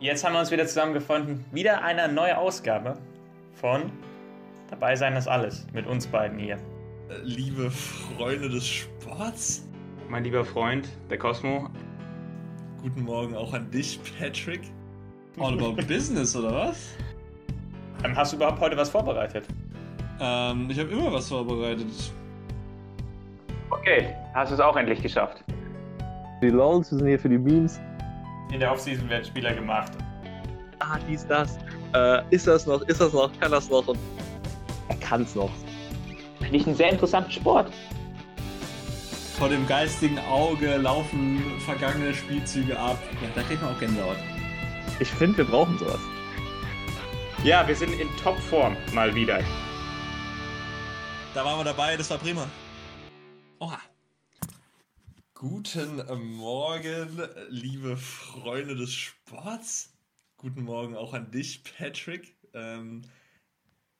Jetzt haben wir uns wieder zusammengefunden. Wieder eine neue Ausgabe von Dabei sein ist alles mit uns beiden hier. Liebe Freunde des Sports. Mein lieber Freund, der Cosmo. Guten Morgen auch an dich, Patrick. All about Business, oder was? Ähm, hast du überhaupt heute was vorbereitet? Ähm, ich habe immer was vorbereitet. Okay, hast du es auch endlich geschafft. Die LOLs, wir sind hier für die Memes. In der Offseason werden Spieler gemacht. Ah, dies, das. Äh, ist das noch, ist das noch, kann das noch und er kann's noch. Finde ich einen sehr interessanten Sport. Vor dem geistigen Auge laufen vergangene Spielzüge ab. Ja, da kriegt man auch Gänsehaut. Ich finde, wir brauchen sowas. Ja, wir sind in Topform mal wieder. Da waren wir dabei, das war prima. Oha. Guten Morgen, liebe Freunde des Sports. Guten Morgen auch an dich, Patrick. Ähm,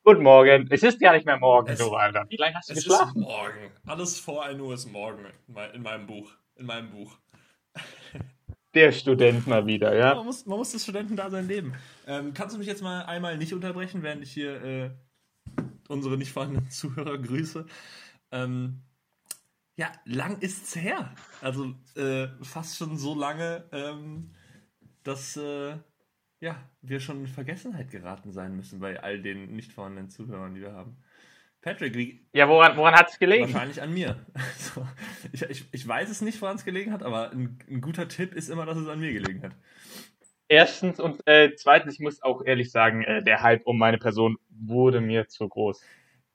Guten Morgen. Es ist ja nicht mehr morgen, Es- du Alter. Wie lange hast du es ist geschlafen? morgen. Alles vor 1 Uhr ist morgen in mei- in meinem Buch. In meinem Buch. Der Student mal wieder, ja? Man muss, man muss das Studentendasein leben. Ähm, kannst du mich jetzt mal einmal nicht unterbrechen, während ich hier äh, unsere nicht vorhandenen Zuhörer grüße? Ähm, ja, lang ist's her. Also äh, fast schon so lange, ähm, dass äh, ja, wir schon in Vergessenheit geraten sein müssen bei all den nicht vorhandenen Zuhörern, die wir haben. Patrick, wie, Ja, woran, woran hat es gelegen? Wahrscheinlich an mir. Also, ich, ich, ich weiß es nicht, woran es gelegen hat, aber ein, ein guter Tipp ist immer, dass es an mir gelegen hat. Erstens und äh, zweitens, ich muss auch ehrlich sagen, äh, der Hype um meine Person wurde mir zu groß.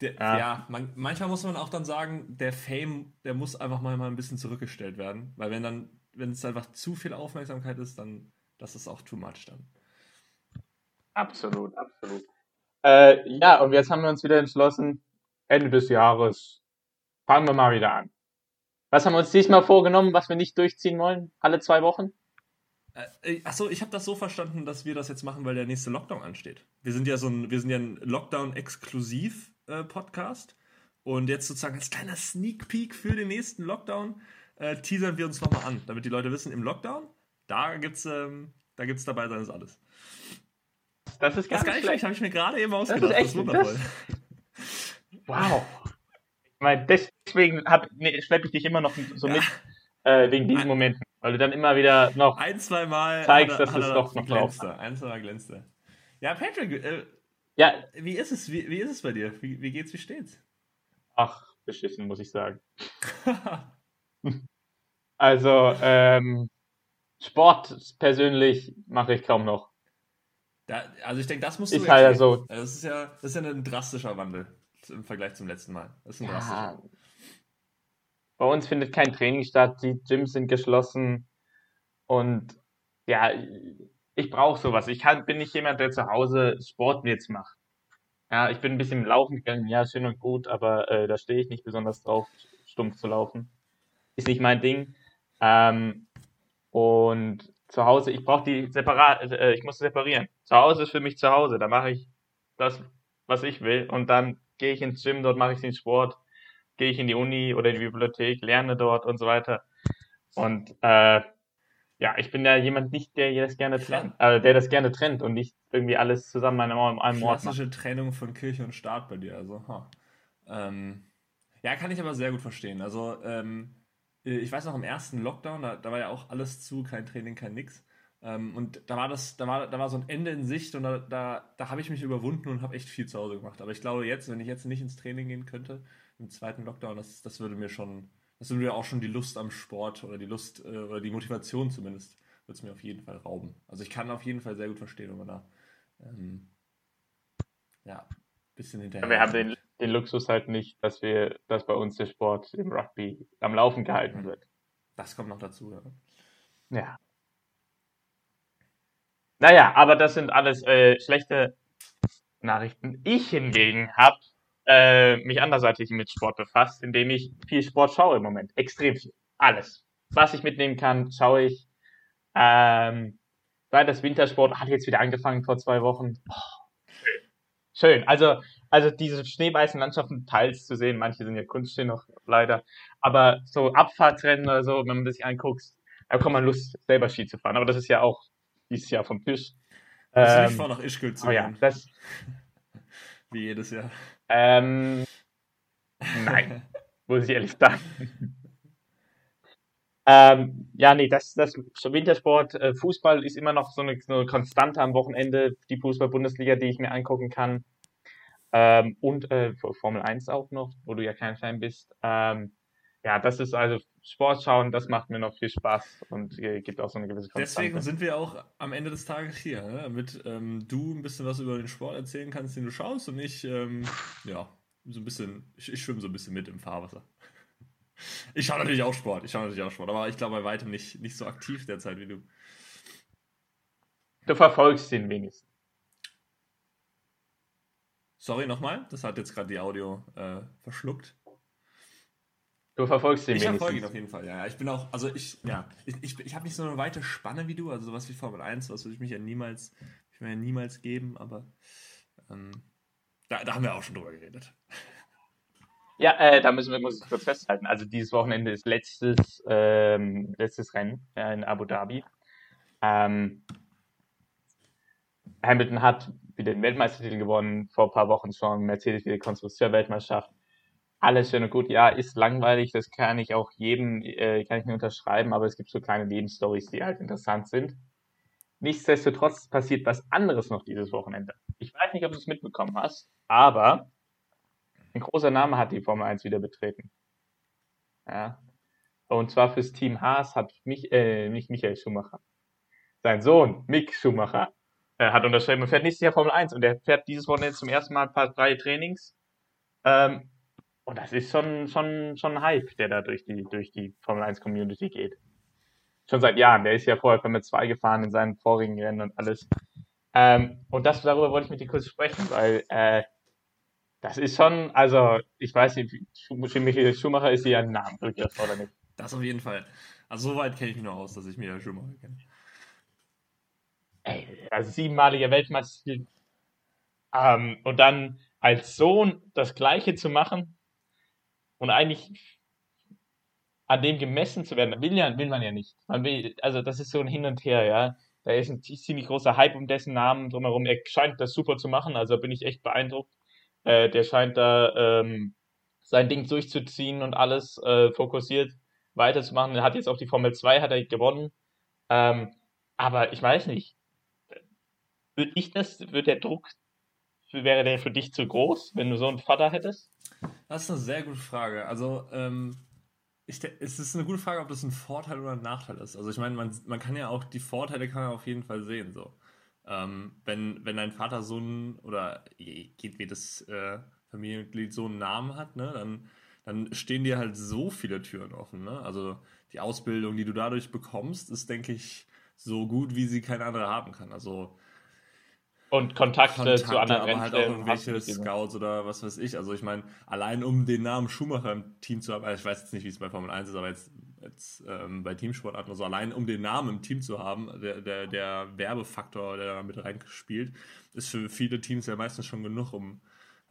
Der, Ja. ja, man, manchmal muss man auch dann sagen, der Fame, der muss einfach mal, mal ein bisschen zurückgestellt werden. Weil wenn dann, wenn es einfach zu viel Aufmerksamkeit ist, dann das ist auch too much dann. Absolut, absolut. Äh, ja, und jetzt haben wir uns wieder entschlossen, Ende des Jahres fangen wir mal wieder an. Was haben wir uns diesmal vorgenommen, was wir nicht durchziehen wollen? Alle zwei Wochen? Äh, achso, ich habe das so verstanden, dass wir das jetzt machen, weil der nächste Lockdown ansteht. Wir sind ja so ein, wir sind ja ein Lockdown-Exklusiv-Podcast. und jetzt sozusagen als kleiner Sneak Peek für den nächsten Lockdown äh, teasern wir uns nochmal an, damit die Leute wissen, im Lockdown, da gibt's, ähm, da gibt's dabei sein ist alles. Das ist Das ist gar nicht schlecht, habe ich mir gerade eben ausgedacht. ist echt- wundervoll. Wow. Ich meine, deswegen hab, nee, schleppe ich dich immer noch so Ja. mit, äh, wegen diesen Momenten. Weil du dann immer wieder noch Ein, zwei Mal Zeigst, dass es doch noch glänzt er. Ein, zwei Mal glänzt er. Ja, Patrick, äh, Ja, wie ist es? Wie, wie ist es bei dir? Wie, wie geht's, wie steht's? ach, beschissen, muss ich sagen. Also, ähm, Sport persönlich mache ich kaum noch. Da, also ich denke, das musst du halt erklären. so. Also Das ist ja, das ist ja ein drastischer Wandel im Vergleich zum letzten Mal. Das ist ein drastischer. Ja. Bei uns findet kein Training statt, die Gyms sind geschlossen und ja, ich brauche sowas. Ich kann, bin nicht jemand, der zu Hause Sport jetzt macht. Ja, ich bin ein bisschen laufen gegangen, ja, schön und gut, aber äh, da stehe ich nicht besonders drauf, stumpf zu laufen. Ist nicht mein Ding. Ähm, und zu Hause, ich brauche die separat, äh, ich muss separieren. Zu Hause ist für mich zu Hause, da mache ich das, was ich will und dann gehe ich ins Gym, dort mache ich den Sport, gehe ich in die Uni oder in die Bibliothek, lerne dort und so weiter. Und äh, ja, ich bin ja jemand nicht, der das gerne trennt, äh, der das gerne trennt und nicht irgendwie alles zusammen an einem, einem Ort macht. Klassische Trennung von Kirche und Staat bei dir. Also, ha. ähm, ja, kann ich aber sehr gut verstehen. Also, ähm, ich weiß noch, im ersten Lockdown, da, da war ja auch alles zu, kein Training, kein nix. Ähm, und da war das, da war, da war so ein Ende in Sicht und da, da, da habe ich mich überwunden und habe echt viel zu Hause gemacht. Aber ich glaube jetzt, wenn ich jetzt nicht ins Training gehen könnte, im zweiten Lockdown, das, das würde mir schon, das würde mir auch schon die Lust am Sport oder die Lust äh, oder die Motivation zumindest, würde es mir auf jeden Fall rauben. Also ich kann auf jeden Fall sehr gut verstehen, wenn man da ähm, ja, ein bisschen hinterher. Wir haben den, den Luxus halt nicht, dass wir, dass bei uns der Sport im Rugby am Laufen gehalten wird. Das kommt noch dazu, ja. Ja. Naja, aber das sind alles äh, schlechte Nachrichten. Ich hingegen habe äh, mich anderseitig mit Sport befasst, indem ich viel Sport schaue im Moment. Extrem viel. Alles. Was ich mitnehmen kann, schaue ich. Ähm, weil das Wintersport hat jetzt wieder angefangen vor zwei Wochen. Oh, schön. Schön. Also, also diese schneeweißen Landschaften teils zu sehen, manche sind ja Kunstschnee noch leider, aber so Abfahrtsrennen oder so, wenn man das sich anguckt, da kommt man Lust, selber Ski zu fahren. Aber das ist ja auch dieses Jahr vom Tisch. Ähm, nicht vor, nach Ischgl zu oh ja, das, Wie jedes Jahr. Ähm, nein, muss ich ehrlich sagen. Ähm, ja, nee, das, das so Wintersport, äh, Fußball ist immer noch so eine, so eine Konstante am Wochenende, die Fußball-Bundesliga, die ich mir angucken kann. Ähm, und äh, Formel 1 auch noch, wo du ja kein Fan bist. Ähm, ja, das ist also Sport schauen, das macht mir noch viel Spaß und äh, gibt auch so eine gewisse Konstante. Deswegen sind wir auch am Ende des Tages hier, ne? damit ähm, du ein bisschen was über den Sport erzählen kannst, den du schaust und ich, ähm, ja, so ein bisschen, ich, ich schwimme so ein bisschen mit im Fahrwasser. Ich schaue natürlich auch Sport, ich schaue natürlich auch Sport, aber ich glaube bei weitem nicht, nicht so aktiv derzeit wie du. Du verfolgst den wenigstens. Sorry nochmal, das hat jetzt gerade die Audio äh, verschluckt. Du verfolgst den Ich verfolge ihn wenigstens. auf jeden Fall, ja. Ich bin auch, also ich, ja, ich, ich, ich habe nicht so eine weite Spanne wie du, also sowas wie Formel 1, was würde ich mich ja niemals, ich mir ja niemals geben, aber ähm, da, da haben wir auch schon drüber geredet. Ja, äh, da müssen wir, muss ich kurz festhalten. Also dieses Wochenende ist letztes, ähm, letztes Rennen ja, in Abu Dhabi. Ähm, Hamilton hat wieder den Weltmeistertitel gewonnen, vor ein paar Wochen schon. Mercedes wieder Konstrukteur-Weltmeisterschaft. Alles schön und gut. Ja, ist langweilig, das kann ich auch jedem, äh, kann ich mir unterschreiben, aber es gibt so kleine Nebenstories, die halt interessant sind. Nichtsdestotrotz passiert was anderes noch dieses Wochenende. Ich weiß nicht, ob du es mitbekommen hast, aber ein großer Name hat die Formel 1 wieder betreten. Ja. Und zwar fürs Team Haas hat mich, äh, nicht Michael Schumacher. Sein Sohn, Mick Schumacher, äh, hat unterschrieben und fährt nächstes Jahr Formel 1 und er fährt dieses Wochenende zum ersten Mal ein paar freie Trainings. Ähm, und das ist schon, schon, schon ein Hype, der da durch die, durch die Formel 1 Community geht. Schon seit Jahren. Der ist ja vorher Formel 2 gefahren in seinen vorigen Rennen und alles. Ähm, und das, darüber wollte ich mit dir kurz sprechen, weil, äh, das ist schon, also, ich weiß nicht, Michael Schumacher ist hier ein Namenbegriff, oder nicht? Das auf jeden Fall. Also so weit kenne ich mich noch aus, dass ich ja schon mal kenne. Ey, also siebenmaliger Weltmeister. Ähm, und dann als Sohn das Gleiche zu machen und eigentlich an dem gemessen zu werden, will, ja, will man ja nicht. Man will, also das ist so ein Hin und Her, ja. Da ist ein ziemlich großer Hype um dessen Namen drumherum. Er scheint das super zu machen, also bin ich echt beeindruckt. Äh, der scheint da ähm, sein Ding durchzuziehen und alles äh, fokussiert weiterzumachen. Er hat jetzt auch die Formel 2 hat er gewonnen. Ähm, aber ich weiß nicht. Würde ich das, wird der Druck, wäre der für dich zu groß, wenn du so einen Vater hättest? Das ist eine sehr gute Frage. Also, ähm, ich, es ist eine gute Frage, ob das ein Vorteil oder ein Nachteil ist. Also ich meine, man, man kann ja auch, die Vorteile kann man auf jeden Fall sehen. So. Ähm, wenn, wenn dein Vater so einen, oder geht wie das äh, Familienmitglied so einen Namen hat, ne, dann, dann stehen dir halt so viele Türen offen. Ne? Also die Ausbildung, die du dadurch bekommst, ist, denke ich, so gut, wie sie kein anderer haben kann. Also Und Kontakte, Kontakte, zu anderen aber halt auch irgendwelche. Scouts oder was weiß ich. Also ich meine, allein um den Namen Schumacher im Team zu haben, also ich weiß jetzt nicht, wie es bei Formel 1 ist, aber jetzt, jetzt ähm, bei Teamsportarten oder so, allein um den Namen im Team zu haben, der, der, der Werbefaktor, der da mit reinspielt, ist für viele Teams ja meistens schon genug, um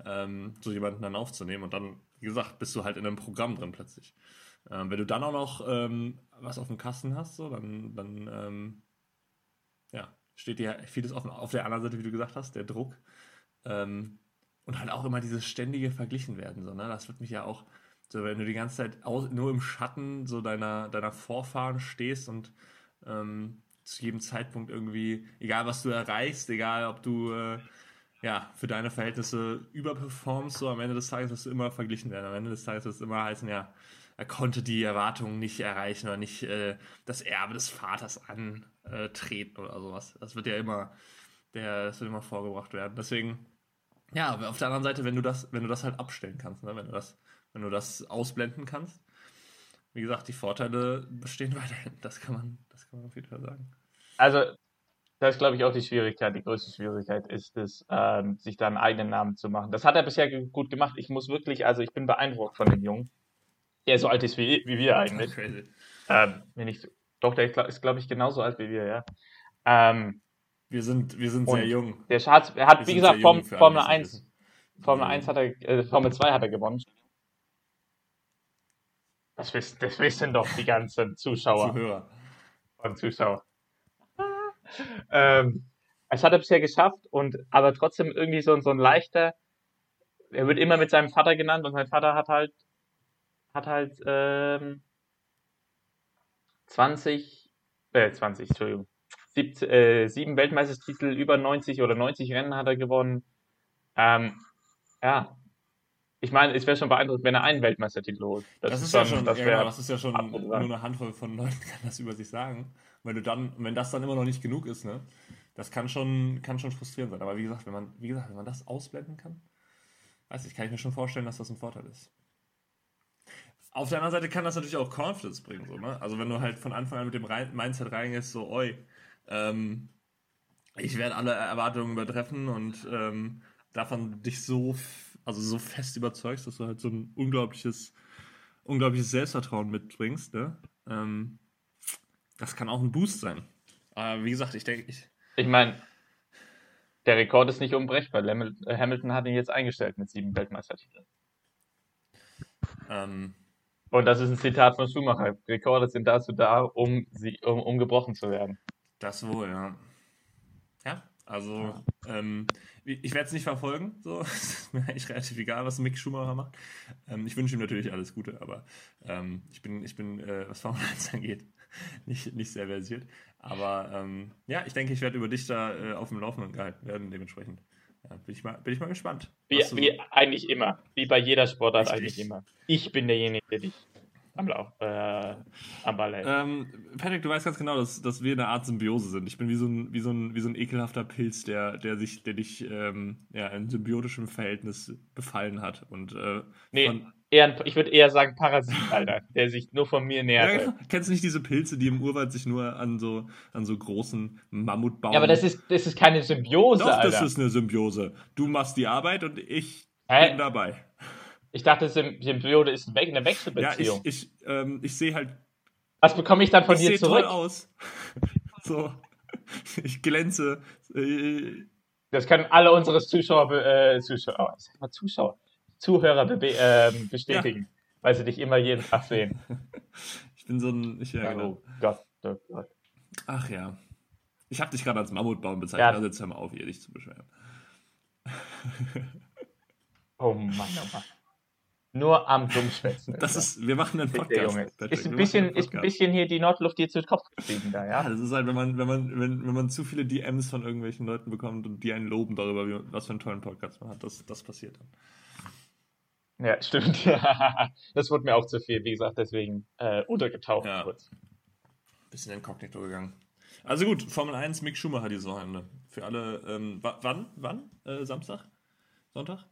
ähm, so jemanden dann aufzunehmen. Und dann, wie gesagt, bist du halt in einem Programm drin plötzlich. Ähm, wenn du dann auch noch ähm, was auf dem Kasten hast, so, dann, dann ja, steht dir vieles offen. Auf der anderen Seite, wie du gesagt hast, der Druck. Ähm, und halt auch immer dieses ständige Verglichen werden. So, ne? Das wird mich ja auch, so wenn du die ganze Zeit aus, nur im Schatten so deiner, deiner Vorfahren stehst und ähm, zu jedem Zeitpunkt irgendwie, egal was du erreichst, egal ob du äh, ja, für deine Verhältnisse überperformst, so am Ende des Tages wirst du immer verglichen werden. Am Ende des Tages wird es immer heißen, ja, er konnte die Erwartungen nicht erreichen oder nicht äh, das Erbe des Vaters antreten oder sowas. Das wird ja immer, der, das wird immer vorgebracht werden. Deswegen, ja, aber auf der anderen Seite, wenn du das, wenn du das halt abstellen kannst, ne? wenn du das, wenn du das ausblenden kannst, wie gesagt, die Vorteile bestehen weiterhin. Das kann man, das kann man auf jeden Fall sagen. Also, das ist, glaube ich, auch die Schwierigkeit. Die größte Schwierigkeit ist es, ähm, sich da einen eigenen Namen zu machen. Das hat er bisher gut gemacht. Ich muss wirklich, also ich bin beeindruckt von dem Jungen. Der so alt ist wie, wie wir eigentlich. Crazy. Ähm, wenn ich, doch, der ist, glaub- ist, glaube ich, genauso alt wie wir, ja. Ähm, Wir sind, wir sind sehr jung. der hat, er hat Wir wie gesagt, Form, Formel die es nicht 1, wissen. Formel Mhm. 1 hat er, äh, Formel 2 hat er gewonnen. Das wissen, das wissen doch die ganzen Zuschauer Zuhörer. und Zuschauer. ähm, es hat er bisher geschafft und aber trotzdem irgendwie so, so ein leichter. Er wird immer mit seinem Vater genannt und sein Vater hat halt hat halt ähm, 20, äh 20, Entschuldigung, 17, äh, sieben Weltmeistertitel, über 90 oder 90 Rennen hat er gewonnen. Ähm, ja, ich meine, es wäre schon beeindruckend, wenn er einen Weltmeistertitel holt. Das, das ist, ja schon, das, ja, genau, das ist ja schon nur eine Handvoll von Leuten kann das über sich sagen. Wenn du dann, wenn das dann immer noch nicht genug ist, ne, das kann schon, kann schon frustrierend sein. Aber wie gesagt, wenn man, wie gesagt, wenn man das ausblenden kann, weiß ich, kann ich mir schon vorstellen, dass das ein Vorteil ist. Auf der anderen Seite kann das natürlich auch Confidence bringen, so, ne? Also wenn du halt von Anfang an mit dem Mindset reingehst, so, oi, ähm, ich werde alle Erwartungen übertreffen und ähm, davon dich so, also so fest überzeugst, dass du halt so ein unglaubliches, unglaubliches Selbstvertrauen mitbringst, ne? Ähm, das kann auch ein Boost sein. Aber wie gesagt, ich denke, ich. Ich meine, der Rekord ist nicht unbrechbar. Hamilton hat ihn jetzt eingestellt mit sieben Weltmeistertiteln. Ähm, und das ist ein Zitat von Schumacher. Rekorde sind dazu da, um, sie, um, um gebrochen zu werden. Das wohl, ja. Ja, also ähm, ich werde es nicht verfolgen. So. ist mir eigentlich relativ egal, was Mick Schumacher macht. Ähm, ich wünsche ihm natürlich alles Gute, aber ähm, ich bin, ich bin äh, was Formel 1 angeht, nicht, nicht sehr versiert. Aber ähm, ja, ich denke, ich werde über dich da äh, auf dem Laufenden gehalten werden, dementsprechend. Ja, bin, ich mal, bin ich mal gespannt. Wie, wie eigentlich immer. Wie bei jeder Sportart eigentlich immer. Ich bin derjenige, der dich am, Lauf, äh, am Ball hält. Ähm, Patrick, du weißt ganz genau, dass, dass wir eine Art Symbiose sind. Ich bin wie so ein, wie so ein, wie so ein ekelhafter Pilz, der, der, sich, der dich ähm, ja, in symbiotischem Verhältnis befallen hat. Und, äh, nee, von, eher, ich würde eher sagen Parasit, Alter, der sich nur von mir nähert. Ja, genau. Kennst du nicht diese Pilze, die im Urwald sich nur an so, an so großen Mammutbaum... Ja, aber das ist, das ist keine Symbiose, Doch, Alter. das ist eine Symbiose. Du machst die Arbeit und ich Hä? bin dabei. Ich dachte, Symbiose ist eine Wechselbeziehung. Ja, ich, ich, ähm, ich sehe halt. Was bekomme ich dann von ich dir zurück? Toll aus. so. Ich glänze. Äh, das können alle unsere Zuschauer, äh, Zuschauer, mal Zuschauer, Zuhörer äh, bestätigen, ja. weil sie dich immer jeden Tag sehen. Ich bin so ein. Ich, ja, genau. Oh Gott, oh Gott. Ach ja. Ich habe dich gerade als Mammutbaum bezeichnet, ja. also jetzt hör mal auf, hier dich zu beschweren. oh Mann, oh Mann. Nur am Dummschwätzen. Das ist, wir machen einen Podcast. Ist ein, bisschen, Podcast. ist ein bisschen hier die Nordluft dir zu Kopf gestiegen da, ja? Ja, das ist halt, wenn man, wenn man, wenn, wenn man zu viele DMs von irgendwelchen Leuten bekommt und die einen loben darüber, wie, was für einen tollen Podcast man hat, das, das passiert dann. Ja, stimmt. das wurde mir auch zu viel, wie gesagt, deswegen äh, untergetaucht ja. kurz. Bisschen inkognito gegangen. Also gut, Formel 1, Mick Schumacher dieses Wochenende. Für alle, ähm, wann? Wann? Äh, Samstag? Sonntag?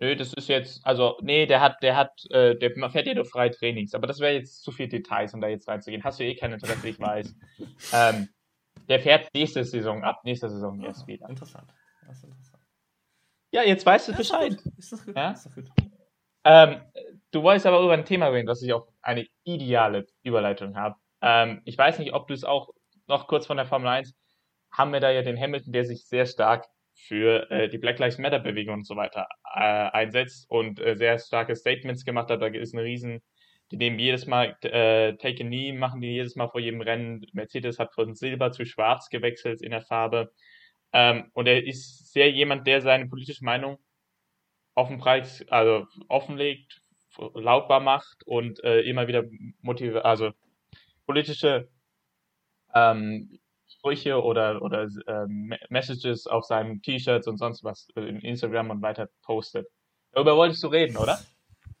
Nö, das ist jetzt, also, nee, der hat, der hat, äh, der fährt ja nur freie Trainings, aber das wäre jetzt zu viel Details, um da jetzt reinzugehen. Hast du eh kein Interesse, ich weiß. ähm, der fährt nächste Saison ab, nächste Saison ah, erst wieder. Interessant. Das ist interessant. Ja, jetzt weißt du ja, Bescheid. Ist das gut? Ja? Ist das gut? Ähm, du wolltest aber über ein Thema reden, dass ich auch eine ideale Überleitung habe. Ähm, ich weiß nicht, ob du es auch noch kurz von der Formel 1 haben wir da ja den Hamilton, der sich sehr stark für äh, die Black Lives Matter Bewegung und so weiter äh, einsetzt und äh, sehr starke Statements gemacht hat. Da ist eine riesen, die nehmen jedes Mal äh, Take a Knee, machen die jedes Mal vor jedem Rennen. Mercedes hat von Silber zu Schwarz gewechselt in der Farbe. Ähm, und er ist sehr jemand, der seine politische Meinung offen preis, also offenlegt, lautbar macht und äh, immer wieder motive, also politische ähm, Sprüche oder, oder äh, Messages auf seinen T-Shirts und sonst was in Instagram und weiter postet. Darüber wolltest du reden, oder?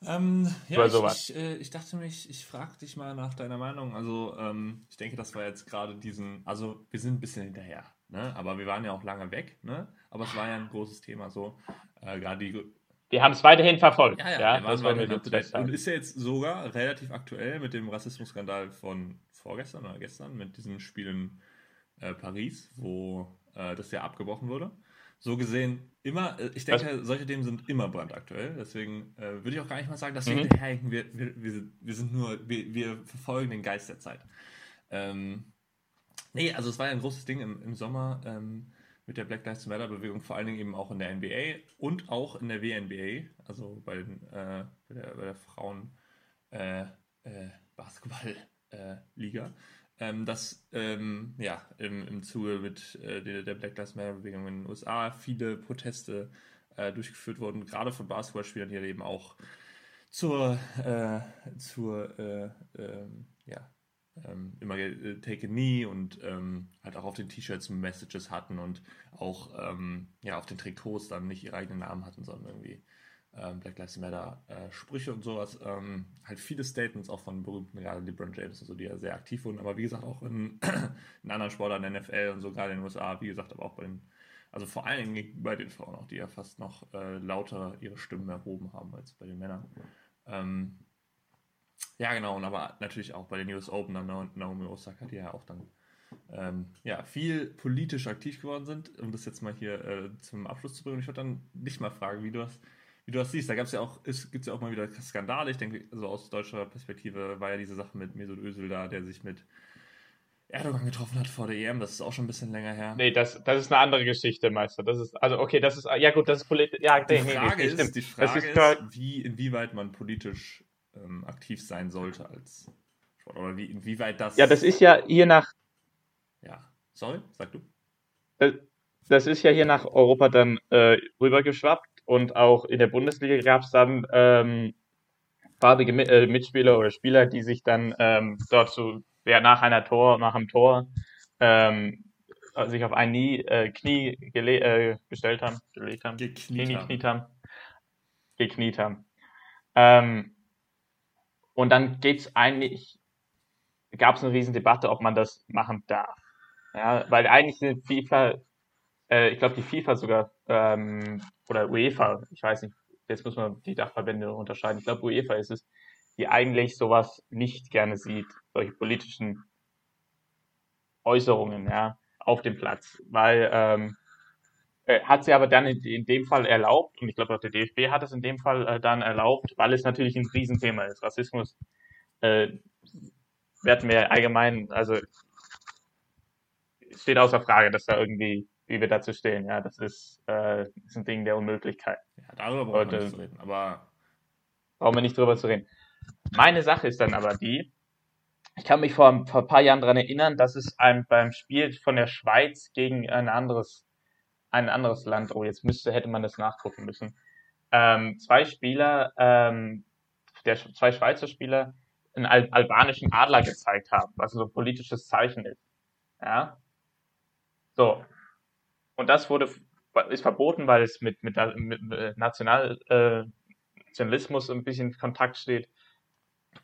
Ähm, ja, ich, ich, äh, ich, dachte mich, ich frage dich mal nach deiner Meinung. Also, ähm, ich denke, das war jetzt gerade diesen, also wir sind ein bisschen hinterher, ne? aber wir waren ja auch lange weg, ne? aber es war ja ein großes Thema so. Äh, gerade die. Wir haben es weiterhin verfolgt. Ja, ja, ja das wollen wir jetzt Und ist ja jetzt sogar relativ aktuell mit dem Rassismusskandal von vorgestern oder gestern, mit diesem Spiel in äh, Paris, wo äh, das ja abgebrochen wurde. So gesehen immer, äh, ich denke, Was? solche Themen sind immer brandaktuell. Deswegen äh, würde ich auch gar nicht mal sagen, dass wir mhm. hinterherhinken. Wir, wir, wir, wir sind nur, wir, wir verfolgen den Geist der Zeit. Ähm, nee, also es war ja ein großes Ding im, im Sommer ähm, mit der Black Lives Matter Bewegung, vor allen Dingen eben auch in der NBA und auch in der WNBA, also bei, den, äh, bei, der, bei der Frauen äh, äh, Basketball Liga. ähm, dass ähm, ja, im, im Zuge mit äh, der, der Black Lives Matter Bewegung in den USA viele Proteste äh, durchgeführt wurden, gerade von Basketballspielern, die eben auch zur, äh, zur äh, ähm, ja, ähm, immer äh, Take a Knee und ähm, halt auch auf den T-Shirts Messages hatten und auch ähm, ja, auf den Trikots dann nicht ihre eigenen Namen hatten, sondern irgendwie ähm, Black Lives Matter äh, Sprüche und sowas. Ähm, halt viele Statements auch von berühmten, gerade LeBron James und so, die ja sehr aktiv wurden, aber wie gesagt auch in, in anderen Sportarten, NFL und so, gerade in den USA, wie gesagt, aber auch bei den, also vor allen Dingen bei den Frauen auch, die ja fast noch äh, lauter ihre Stimmen erhoben haben als bei den Männern. Ähm, ja, genau, und aber natürlich auch bei den US Open, dann Naomi Osaka, die ja auch dann ähm, ja, viel politisch aktiv geworden sind, um das jetzt mal hier äh, zum Abschluss zu bringen. Ich würde dann dich mal fragen, wie du das, wie du das siehst. Da gab es ja auch, gibt es ja auch mal wieder Skandale. Ich denke, also aus deutscher Perspektive war ja diese Sache mit Mesut Özil da, der sich mit Erdogan getroffen hat vor der EM. Das ist auch schon ein bisschen länger her. Nee, das, das ist eine andere Geschichte, Meister. Das ist, also okay, das ist, ja gut, das ist politisch, ja, die Frage nee, ist, die Frage ist, ist, wie, inwieweit man politisch ähm, aktiv sein sollte als Sport. Oder wie, inwieweit das. Ja, das ist ja hier nach. Ja, sorry, sag du. Das, das ist ja hier nach Europa dann äh, rübergeschwappt und auch in der Bundesliga gab es dann ähm, farbige äh, Mitspieler oder Spieler, die sich dann ähm, dort so ja, nach einer Tor, nach einem Tor ähm, sich auf ein Nie, äh, Knie äh, gestellt haben, gelegt haben, gekniet, Knie, haben. Gekniet haben, gekniet haben. Ähm, und dann geht's eigentlich, gab es eine riesen Debatte, ob man das machen darf. Ja, weil eigentlich sind FIFA, äh, ich glaube die FIFA sogar, ähm, oder UEFA, ich weiß nicht, jetzt muss man die Dachverbände unterscheiden. Ich glaube UEFA ist es, die eigentlich sowas nicht gerne sieht, solche politischen Äußerungen, ja, auf dem Platz. Weil ähm, äh, hat sie aber dann in, in, dem Fall erlaubt, und ich glaube auch der DFB hat es in dem Fall äh, dann erlaubt, weil es natürlich ein Riesenthema ist. Rassismus äh, werden wir allgemein, also steht außer Frage, dass da irgendwie, wie wir dazu stehen, ja, das ist, äh, ist ein Ding der Unmöglichkeit. Ja, darüber brauchen wir nicht zu reden, aber. Brauchen wir nicht drüber zu reden. Meine Sache ist dann aber die, ich kann mich vor, vor ein paar Jahren daran erinnern, dass es einem beim Spiel von der Schweiz gegen ein anderes ein anderes Land, oh, jetzt müsste, hätte man das nachgucken müssen. Ähm, zwei Spieler, ähm, der, zwei Schweizer Spieler einen Al albanischen Adler gezeigt haben, was so ein politisches Zeichen ist. Ja. So. Und das wurde, ist verboten, weil es mit, mit, mit, National, äh, Nationalismus ein bisschen in Kontakt steht.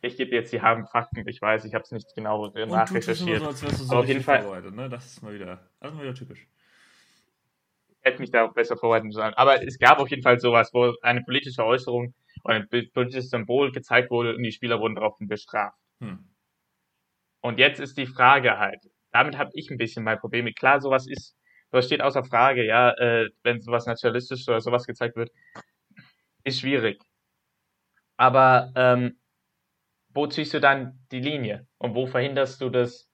Ich gebe jetzt die harten Fakten, ich weiß, ich habe es nicht genau nachrecherchiert. So, so auf jeden Fall. Ne? Das ist mal wieder, das ist mal wieder typisch hätte mich da auch besser vorbereiten sollen. Aber es gab auf jeden Fall sowas, wo eine politische Äußerung oder ein politisches Symbol gezeigt wurde und die Spieler wurden darauf bestraft. Hm. Und jetzt ist die Frage halt, damit habe ich ein bisschen mein Problem. Klar, sowas ist, sowas steht außer Frage, ja, äh, wenn sowas nationalistisch oder sowas gezeigt wird, ist schwierig. Aber ähm, wo ziehst du dann die Linie? Und wo verhinderst du das,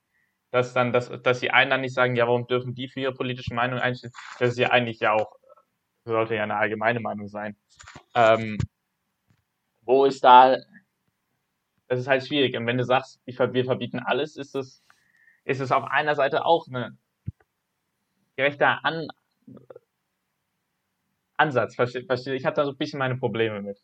dass dann, dass, dass die einen dann nicht sagen, ja, warum dürfen die für ihre politische Meinung einstehen? Das ist ja eigentlich ja auch, sollte ja eine allgemeine Meinung sein. Ähm, wo ist da, das ist halt schwierig. Und wenn du sagst, wir verbieten alles, ist es, ist es auf einer Seite auch ein gerechter An Ansatz. Verstehe, verstehe. Ich habe da so ein bisschen meine Probleme mit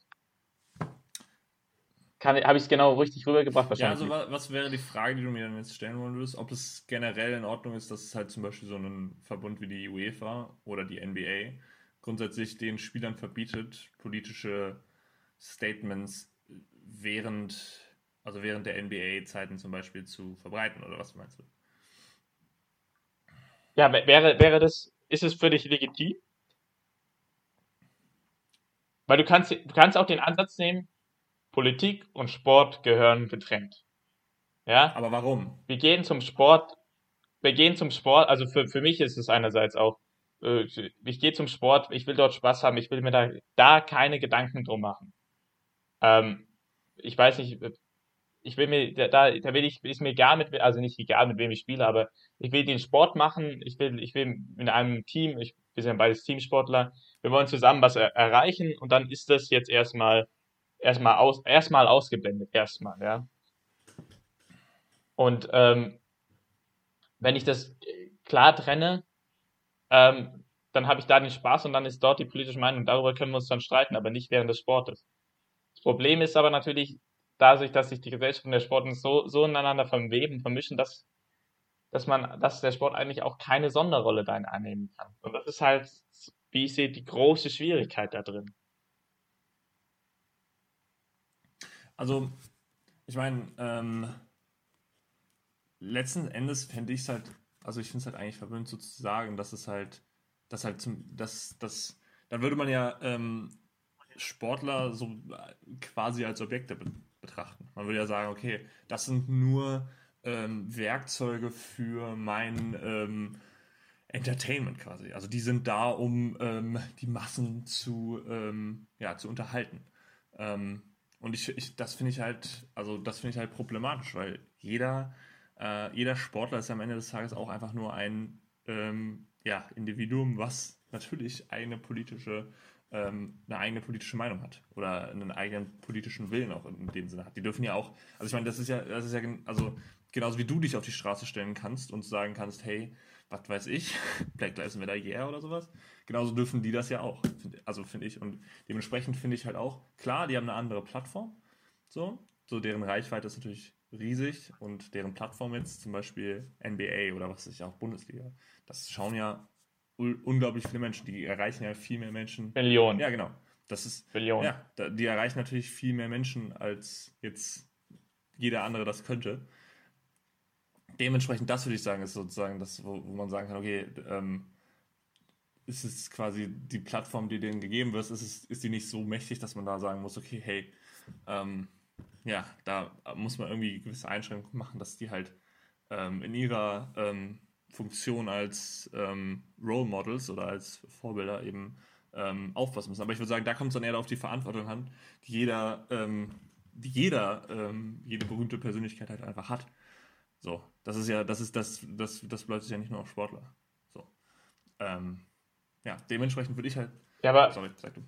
habe ich es genau richtig rübergebracht wahrscheinlich. Ja, also was wäre die Frage, die du mir dann jetzt stellen wollen würdest, ob es generell in Ordnung ist, dass es halt zum Beispiel so einen Verbund wie die UEFA oder die NBA grundsätzlich den Spielern verbietet, politische Statements während, also während der NBA-Zeiten zum Beispiel zu verbreiten, oder was meinst du? Ja, wäre, wäre das, ist es für dich legitim? Weil du kannst, du kannst auch den Ansatz nehmen, Politik und Sport gehören getrennt. Ja? Aber warum? Wir gehen zum Sport, wir gehen zum Sport, also für, für mich ist es einerseits auch, äh, ich gehe zum Sport, ich will dort Spaß haben, ich will mir da, da keine Gedanken drum machen. Ähm, ich weiß nicht, ich will mir, da, da will ich, ist mir egal mit, also nicht egal mit wem ich spiele, aber ich will den Sport machen, ich will, ich will in einem Team, ich, wir sind beides Teamsportler, wir wollen zusammen was er, erreichen und dann ist das jetzt erstmal erstmal aus, erstmal ausgeblendet, erstmal, ja. Und ähm, wenn ich das äh, klar trenne, ähm, dann habe ich da den Spaß und dann ist dort die politische Meinung. Darüber können wir uns dann streiten, aber nicht während des Sportes. Das Problem ist aber natürlich, dadurch, dass sich die Gesellschaft und der Sport so, so ineinander verweben, vermischen, dass, dass man, dass der Sport eigentlich auch keine Sonderrolle da einnehmen kann. Und das ist halt, wie ich sehe, die große Schwierigkeit da drin. Also, ich meine, ähm, letzten Endes fände ich es halt, also ich finde es halt eigentlich verwöhnt so zu sagen, dass es halt, dass halt zum, dass, dass, dann würde man ja ähm, Sportler so quasi als Objekte be betrachten. Man würde ja sagen, okay, das sind nur ähm, Werkzeuge für mein ähm, Entertainment quasi. Also die sind da, um ähm, die Massen zu, ähm, ja, zu unterhalten. Ähm, und ich, ich das finde ich halt, also das finde ich halt problematisch, weil jeder, äh, jeder Sportler ist am Ende des Tages auch einfach nur ein ähm, ja, Individuum, was natürlich eine politische, ähm, eine eigene politische Meinung hat oder einen eigenen politischen Willen auch in dem Sinne hat. Die dürfen ja auch, also ich meine, das ist ja, das ist ja, also genauso wie du dich auf die Straße stellen kannst und sagen kannst, hey, was weiß ich, Black Lives Matter, yeah oder sowas. Genauso dürfen die das ja auch, also finde ich. Und dementsprechend finde ich halt auch, klar, die haben eine andere Plattform, so, so deren Reichweite ist natürlich riesig und deren Plattform jetzt zum Beispiel NBA oder was weiß ich auch Bundesliga, das schauen ja unglaublich viele Menschen, die erreichen ja viel mehr Menschen. Millionen. Ja, genau. Das ist, Millionen. Ja, die erreichen natürlich viel mehr Menschen, als jetzt jeder andere das könnte dementsprechend, das würde ich sagen, ist sozusagen das, wo, wo man sagen kann, okay, ähm, ist es quasi die Plattform, die denen gegeben wird, ist, es, ist die nicht so mächtig, dass man da sagen muss, okay, hey, ähm, ja, da muss man irgendwie gewisse Einschränkungen machen, dass die halt ähm, in ihrer ähm, Funktion als ähm, Role Models oder als Vorbilder eben ähm, aufpassen müssen. Aber ich würde sagen, da kommt es dann eher auf die Verantwortung an, die jeder, die jeder, jede berühmte Persönlichkeit halt einfach hat. So, das ist ja, das ist das, das, das bleibt sich ja nicht nur auf Sportler. So. Ähm, ja, dementsprechend würde ich halt. Ja, aber. Sorry, sag du.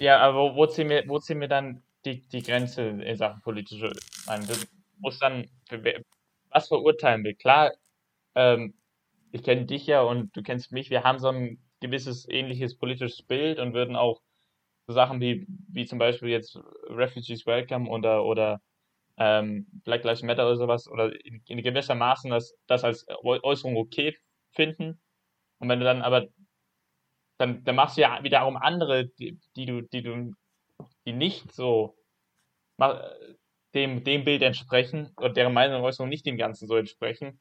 Ja, aber wo ziehen wir, wo ziehen wir dann die, die Grenze in Sachen politische? Das muss dann, was verurteilen wir? Klar, ähm, ich kenne dich ja und du kennst mich, wir haben so ein gewisses ähnliches politisches Bild und würden auch so Sachen wie, wie zum Beispiel jetzt Refugees Welcome oder, oder ähm, Black Lives Matter oder sowas oder in, in gewisser Maßen das, das als Äußerung okay finden. Und wenn du dann aber, dann, dann machst du ja wiederum andere, die, die du, die du, die nicht so dem, dem Bild entsprechen oder deren Meinung und Äußerung nicht dem Ganzen so entsprechen,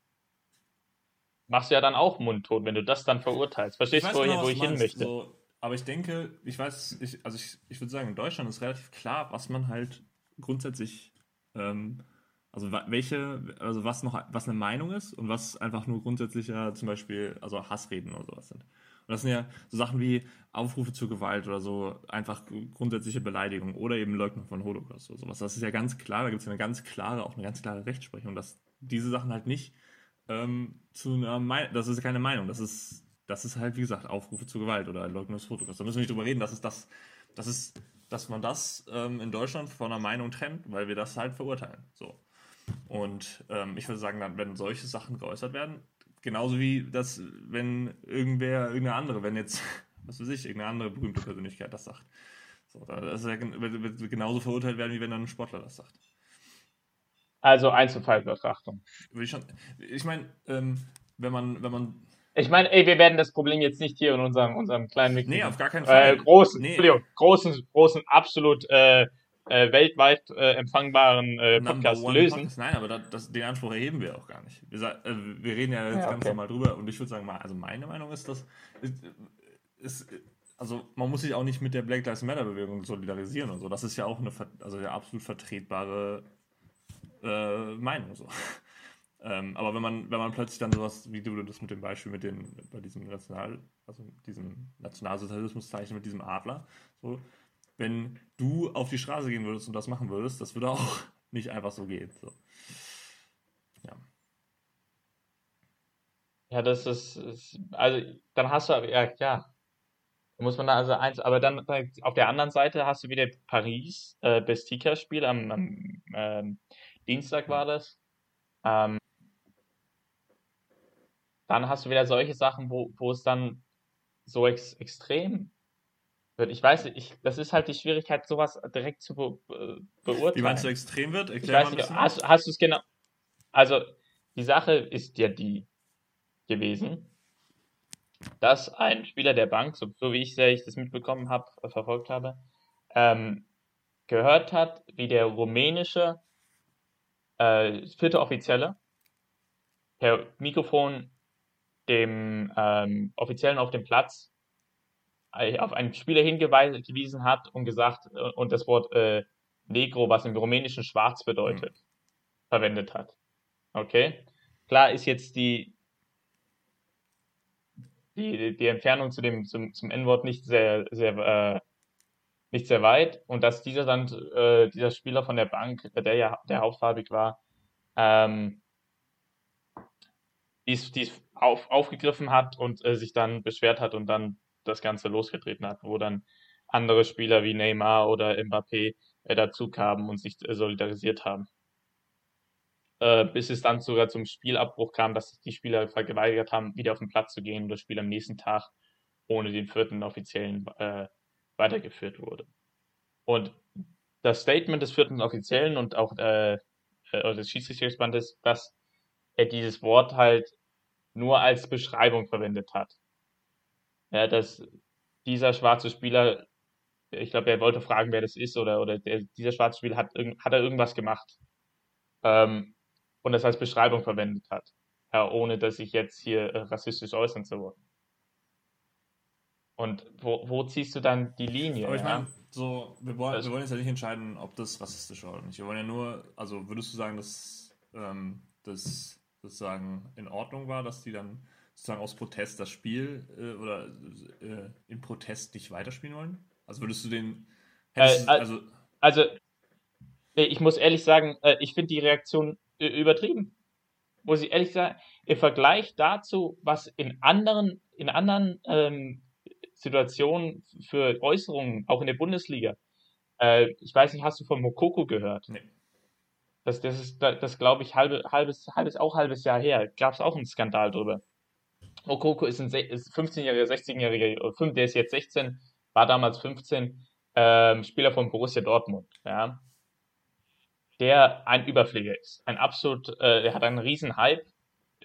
machst du ja dann auch mundtot, wenn du das dann verurteilst. Verstehst du, genau, wo ich hin möchte? So, aber ich denke, ich weiß, ich, also ich, ich würde sagen, in Deutschland ist relativ klar, was man halt grundsätzlich ähm, also welche, also was noch, was eine Meinung ist und was einfach nur grundsätzlicher zum Beispiel, also Hassreden oder sowas sind. Und das sind ja so Sachen wie Aufrufe zur Gewalt oder so einfach grundsätzliche Beleidigungen oder eben Leugnung von Holocaust oder sowas. Das ist ja ganz klar, da gibt es ja eine ganz klare, auch eine ganz klare Rechtsprechung, dass diese Sachen halt nicht ähm, zu einer Meinung, das ist keine Meinung, das ist, das ist halt, wie gesagt, Aufrufe zur Gewalt oder Leugnung des Holocaust. Da müssen wir nicht drüber reden, das ist das, das ist dass man das ähm, in Deutschland von einer Meinung trennt, weil wir das halt verurteilen. So. Und ähm, ich würde sagen, wenn solche Sachen geäußert werden, genauso wie das, wenn irgendwer, irgendeine andere, wenn jetzt, was weiß ich, irgendeine andere berühmte Persönlichkeit das sagt. So, das ja, wird genauso verurteilt werden, wie wenn dann ein Sportler das sagt. Also Einzelfallbetrachtung. Ich, ich meine, ähm, wenn man, wenn man ich meine, ey, wir werden das Problem jetzt nicht hier in unserem, unserem kleinen Mikro. Nee, auf gar keinen Fall. Äh, großen, nee. großen, großen, absolut äh, äh, weltweit äh, empfangbaren äh, Podcast lösen. Podcast. Nein, aber das, das, den Anspruch erheben wir auch gar nicht. Wir, äh, wir reden ja jetzt ja, okay. ganz normal drüber und ich würde sagen, also meine Meinung ist, dass ist, ist, also man muss sich auch nicht mit der Black Lives Matter Bewegung solidarisieren und so. Das ist ja auch eine also eine absolut vertretbare äh, Meinung so. Ähm, aber wenn man, wenn man plötzlich dann sowas, wie du das mit dem Beispiel mit den, bei diesem National, also diesem Nationalsozialismuszeichen mit diesem Adler, so, wenn du auf die Straße gehen würdest und das machen würdest, das würde auch nicht einfach so gehen. So. Ja. Ja, das ist, ist, also dann hast du, ja, ja, muss man da also eins, aber dann auf der anderen Seite hast du wieder Paris, äh, Bestika-Spiel am, am ähm, Dienstag war das. Ähm, dann hast du wieder solche Sachen, wo, wo es dann so ex extrem wird. Ich weiß, ich, das ist halt die Schwierigkeit, sowas direkt zu be beurteilen. Wie meinst du extrem wird? Erklär ich weiß nicht, hast, hast du es genau. Also, die Sache ist ja die gewesen, dass ein Spieler der Bank, so, so wie ich, ich das mitbekommen habe, verfolgt habe, ähm, gehört hat, wie der rumänische äh, vierte Offizielle per Mikrofon dem ähm, Offiziellen auf dem Platz äh, auf einen Spieler hingewiesen hat und gesagt äh, und das Wort äh, Negro, was im Rumänischen schwarz bedeutet, mhm. verwendet hat. Okay? Klar ist jetzt die, die, die Entfernung zu dem, zum, zum N-Wort nicht sehr, sehr, äh, nicht sehr weit und dass dieser dann, äh, dieser Spieler von der Bank, der ja der hauptfarbig war, ähm, dies, dies auf, aufgegriffen hat und äh, sich dann beschwert hat und dann das Ganze losgetreten hat, wo dann andere Spieler wie Neymar oder Mbappé äh, dazu kamen und sich äh, solidarisiert haben. Äh, bis es dann sogar zum Spielabbruch kam, dass die Spieler verweigert haben, wieder auf den Platz zu gehen und das Spiel am nächsten Tag ohne den vierten Offiziellen äh, weitergeführt wurde. Und das Statement des vierten Offiziellen und auch äh, äh des Schiedsrichterbandes, dass er dieses Wort halt nur als Beschreibung verwendet hat. Ja, dass dieser schwarze Spieler, ich glaube, er wollte fragen, wer das ist, oder, oder der, dieser schwarze Spieler hat, hat er irgendwas gemacht. Ähm, und das als Beschreibung verwendet hat. Ja, ohne dass ich jetzt hier äh, rassistisch äußern zu wollen. Und wo, wo ziehst du dann die Linie? Aber ich meine, so, wir wollen, also, wir wollen jetzt ja nicht entscheiden, ob das rassistisch war oder nicht. Wir wollen ja nur, also würdest du sagen, dass ähm, das sozusagen in Ordnung war, dass die dann sozusagen aus Protest das Spiel äh, oder äh, in Protest nicht weiterspielen wollen? Also würdest du den. Äh, also, also, ich muss ehrlich sagen, äh, ich finde die Reaktion übertrieben. Muss ich ehrlich sagen, im Vergleich dazu, was in anderen, in anderen ähm, Situationen für Äußerungen, auch in der Bundesliga, äh, ich weiß nicht, hast du von Mokoko gehört? Nee. Das, das ist, das, glaube ich, halbe, halbes, halbes, auch halbes Jahr her. Gab es auch einen Skandal drüber. Okoko ist ein 15-jähriger, 16-jähriger, der ist jetzt 16, war damals 15, ähm, Spieler von Borussia Dortmund, ja. Der ein Überflieger ist. Ein absolut, äh, er hat einen riesen Hype.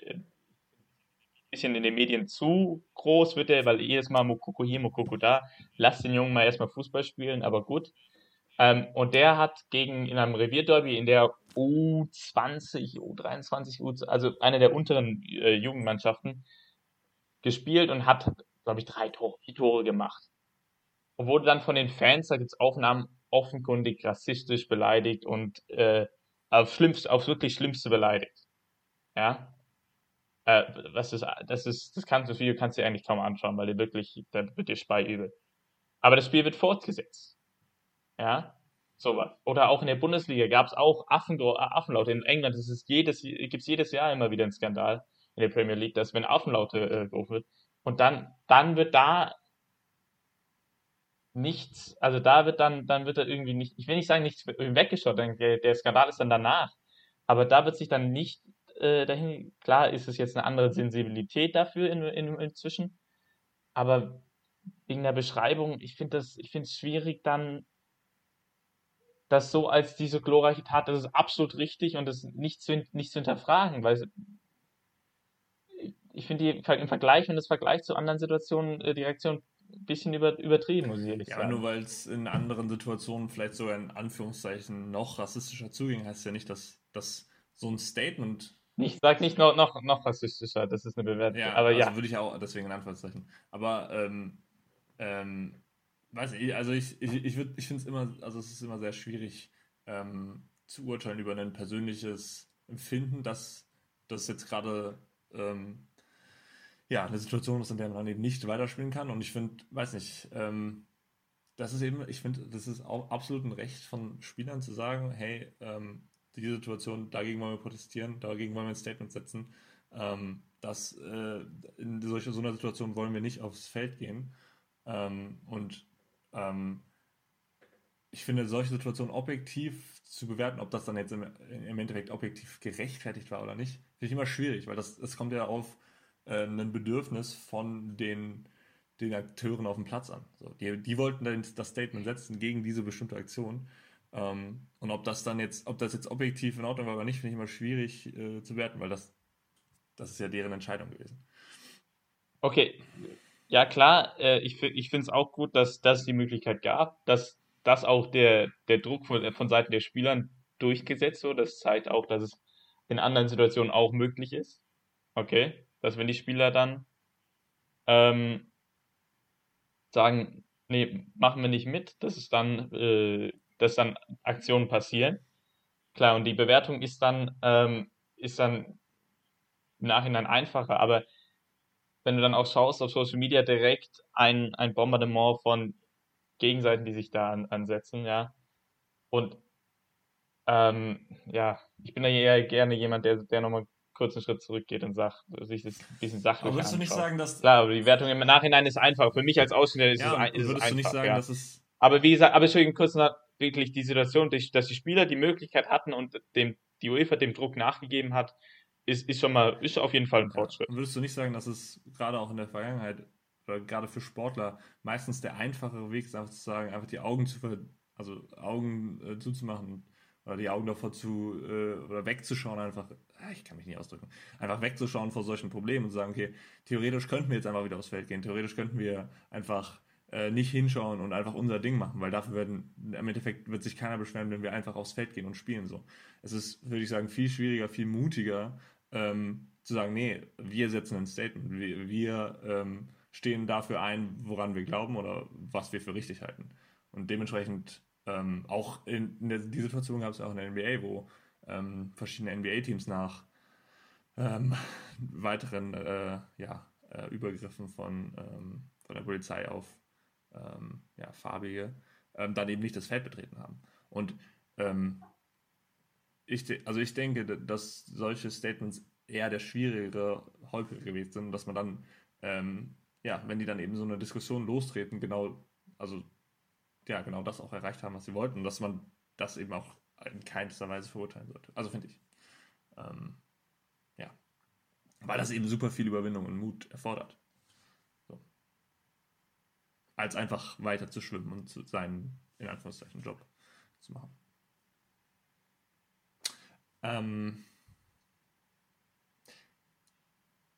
Äh, bisschen in den Medien zu groß wird er, weil jedes Mal Mokoko hier, Mokoko da. Lass den Jungen mal erstmal Fußball spielen, aber gut. Ähm, und der hat gegen in einem Revierderby in der U20, U23, U, also einer der unteren äh, Jugendmannschaften, gespielt und hat, glaube ich, drei Tore, vier Tore gemacht. Und wurde dann von den Fans, da gibt es Aufnahmen, offenkundig rassistisch beleidigt und äh, auf schlimmst, aufs wirklich Schlimmste beleidigt. Ja. Äh, was ist, das ist, das kannst das Video kannst du dir eigentlich kaum anschauen, weil dir wirklich, da wird dir Spei übel. Aber das Spiel wird fortgesetzt. Ja. Sowas. Oder auch in der Bundesliga gab es auch Affen, äh, Affenlaute. In England ist es jedes, gibt es jedes Jahr immer wieder einen Skandal in der Premier League, dass wenn Affenlaute äh, gerufen wird und dann, dann wird da nichts, also da wird dann, dann wird da irgendwie nicht, ich will nicht sagen, nichts weggeschaut, der, der Skandal ist dann danach, aber da wird sich dann nicht äh, dahin, klar ist es jetzt eine andere Sensibilität dafür in, in, inzwischen, aber wegen der Beschreibung, ich finde es schwierig dann das so als diese glorreiche Tat, das ist absolut richtig und das nicht zu, nicht zu hinterfragen, weil ich finde im Vergleich, wenn das Vergleich zu anderen Situationen, äh, die Reaktion ein bisschen über, übertrieben, muss ich ehrlich ja, sagen. Ja, nur weil es in anderen Situationen vielleicht sogar in Anführungszeichen noch rassistischer zuging, heißt ja nicht, dass, dass so ein Statement. Ich sag nicht noch, noch, noch rassistischer, das ist eine Bewertung. Ja, aber also ja. würde ich auch deswegen in Anführungszeichen. Aber ähm, ähm, weiß nicht, also ich, ich, ich, ich finde es immer, also es ist immer sehr schwierig ähm, zu urteilen über ein persönliches Empfinden, dass das jetzt gerade ähm, ja, eine Situation ist, in der man eben nicht weiterspielen kann. Und ich finde, weiß nicht, ähm, das ist eben, ich finde, das ist auch absolut ein Recht von Spielern zu sagen, hey, ähm, die Situation, dagegen wollen wir protestieren, dagegen wollen wir ein Statement setzen. Ähm, dass äh, in solch, so einer Situation wollen wir nicht aufs Feld gehen. Ähm, und ähm, ich finde, solche Situationen objektiv zu bewerten, ob das dann jetzt im, im Endeffekt objektiv gerechtfertigt war oder nicht, finde ich immer schwierig, weil das, das kommt ja auf äh, ein Bedürfnis von den, den Akteuren auf dem Platz an. So, die, die wollten dann das Statement setzen gegen diese bestimmte Aktion. Ähm, und ob das dann jetzt, ob das jetzt objektiv in Ordnung war oder nicht, finde ich immer schwierig äh, zu werten, weil das, das ist ja deren Entscheidung gewesen. Okay, ja klar, äh, ich, ich finde es auch gut, dass, es die Möglichkeit gab, dass, dass auch der, der Druck von, von Seiten der Spielern durchgesetzt wurde. Das zeigt auch, dass es in anderen Situationen auch möglich ist. Okay, dass wenn die Spieler dann ähm, sagen, nee, machen wir nicht mit, dass es dann, äh, dass dann Aktionen passieren. Klar, und die Bewertung ist dann, ähm, ist dann im Nachhinein einfacher, aber wenn du dann auch schaust auf Social Media direkt ein, ein Bombardement von Gegenseiten, die sich da an, ansetzen, ja. Und ähm, ja, ich bin da eher gerne jemand, der, der nochmal kurz einen Schritt zurückgeht und sagt, sich das ein bisschen sachlich Aber würdest anschaut. du nicht sagen, dass... Klar, aber die Wertung im Nachhinein ist einfach. Für mich als Aussteller ist, ja, es, ist würdest es einfach. du nicht sagen, ja. dass es... Aber wie gesagt, aber Entschuldigung, kurz noch wirklich die Situation, dass die Spieler die Möglichkeit hatten und dem, die UEFA dem Druck nachgegeben hat, ist, ist schon mal, ist auf jeden Fall ein Fortschritt. Ja, würdest du nicht sagen, dass es gerade auch in der Vergangenheit oder gerade für Sportler meistens der einfachere Weg ist, einfach zu sagen, einfach die Augen zu also Augen äh, zuzumachen oder die Augen davor zu äh, oder wegzuschauen, einfach, ah, ich kann mich nicht ausdrücken, einfach wegzuschauen vor solchen Problemen und zu sagen, okay, theoretisch könnten wir jetzt einfach wieder aufs Feld gehen, theoretisch könnten wir einfach äh, nicht hinschauen und einfach unser Ding machen, weil dafür werden, im Endeffekt wird sich keiner beschweren, wenn wir einfach aufs Feld gehen und spielen so. Es ist, würde ich sagen, viel schwieriger, viel mutiger, ähm, zu sagen, nee, wir setzen ein Statement, wir, wir ähm, stehen dafür ein, woran wir glauben oder was wir für richtig halten. Und dementsprechend ähm, auch in, in der, die Situation gab es auch in der NBA, wo ähm, verschiedene NBA-Teams nach ähm, weiteren äh, ja, äh, Übergriffen von, ähm, von der Polizei auf ja, Farbige dann eben nicht das Feld betreten haben. Und ich, also ich denke, dass solche Statements eher der schwierigere häufig gewesen sind, dass man dann, ähm, ja, wenn die dann eben so eine Diskussion lostreten, genau, also ja, genau das auch erreicht haben, was sie wollten, dass man das eben auch in keinster Weise verurteilen sollte. Also finde ich. Ähm, ja. Weil das eben super viel Überwindung und Mut erfordert. So. Als einfach weiter zu schwimmen und seinen, in Anführungszeichen, Job zu machen. Ähm,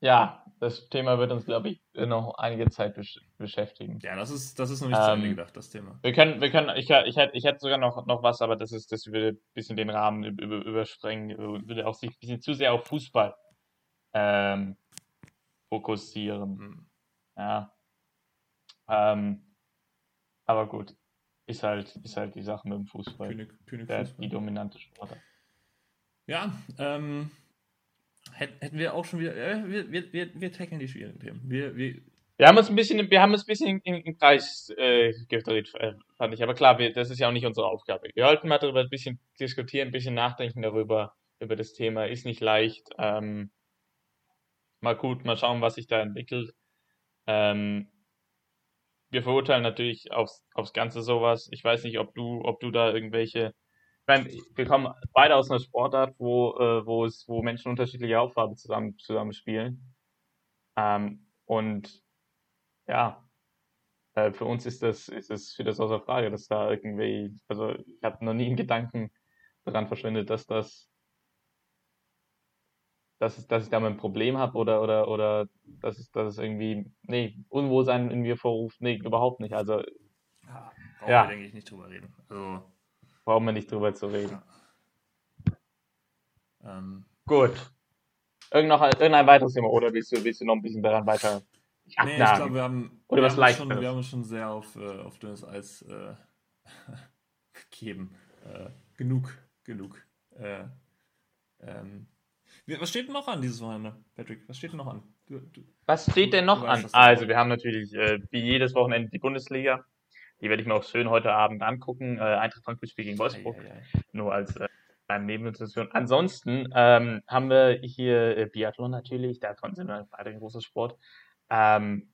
ja, das Thema wird uns, glaube ich, noch einige Zeit besch beschäftigen. Ja, das ist, das ist noch nicht ähm, zu Ende ähm, gedacht, das Thema. Wir können, wir können, ich, ich, hätte, ich hätte sogar noch, noch was, aber das ist, das würde ein bisschen den Rahmen über, übersprengen, würde auch sich ein bisschen zu sehr auf Fußball ähm, fokussieren. Hm. Ja. Ähm, aber gut, ist halt, ist halt die Sache mit dem Fußball. König, König der, Fußball. Die dominante Sportart. Ja, ähm, hätten wir auch schon wieder. Äh, wir, wir, wir, wir tackeln die schwierigen Themen. Wir, wir, wir haben uns ein bisschen, wir haben uns ein bisschen im, im Kreis äh, gedreht, äh, fand ich. Aber klar, wir, das ist ja auch nicht unsere Aufgabe. Wir wollten mal darüber ein bisschen diskutieren, ein bisschen nachdenken darüber, über das Thema. Ist nicht leicht. Ähm, mal gut, mal schauen, was sich da entwickelt. Ähm, wir verurteilen natürlich aufs, aufs Ganze sowas. Ich weiß nicht, ob du, ob du da irgendwelche meine, wir kommen beide aus einer Sportart, wo, äh, wo es, wo Menschen unterschiedliche Aufgaben zusammen, zusammen spielen. Ähm, und ja, äh, für uns ist das, ist das für das außer Frage, dass da irgendwie, also ich habe noch nie einen Gedanken daran verschwendet, dass das, dass, dass ich da mal ein Problem habe oder, oder, oder dass es, dass es irgendwie, nee, Unwohlsein in mir vorruft, nee, überhaupt nicht. Also, ja, brauchen ja. wir, denke ich, nicht drüber reden. Also, Brauchen wir nicht drüber zu reden. Ähm. Gut. Irgend noch, irgendein weiteres Thema oder willst du, willst du noch ein bisschen daran weiter? Nee, ich glaube, wir haben, oder wir, was haben schon, wir haben schon sehr auf, äh, auf dünnes Eis äh, gegeben. Äh, genug, genug. Äh, ähm, was steht denn noch an dieses Wochenende, Patrick? Was steht denn noch an? Du, du, was steht denn noch an? Also, wir haben natürlich äh, wie jedes Wochenende die Bundesliga. Die werde ich mir auch schön heute Abend angucken. Äh, Eintracht Frankfurt spielt gegen Wolfsburg. Ja, ja, ja. Nur als äh, eine Nebeninstitution. Ansonsten ähm, haben wir hier äh, Biathlon natürlich. Davon sind wir beide ein großer Sport. Ähm,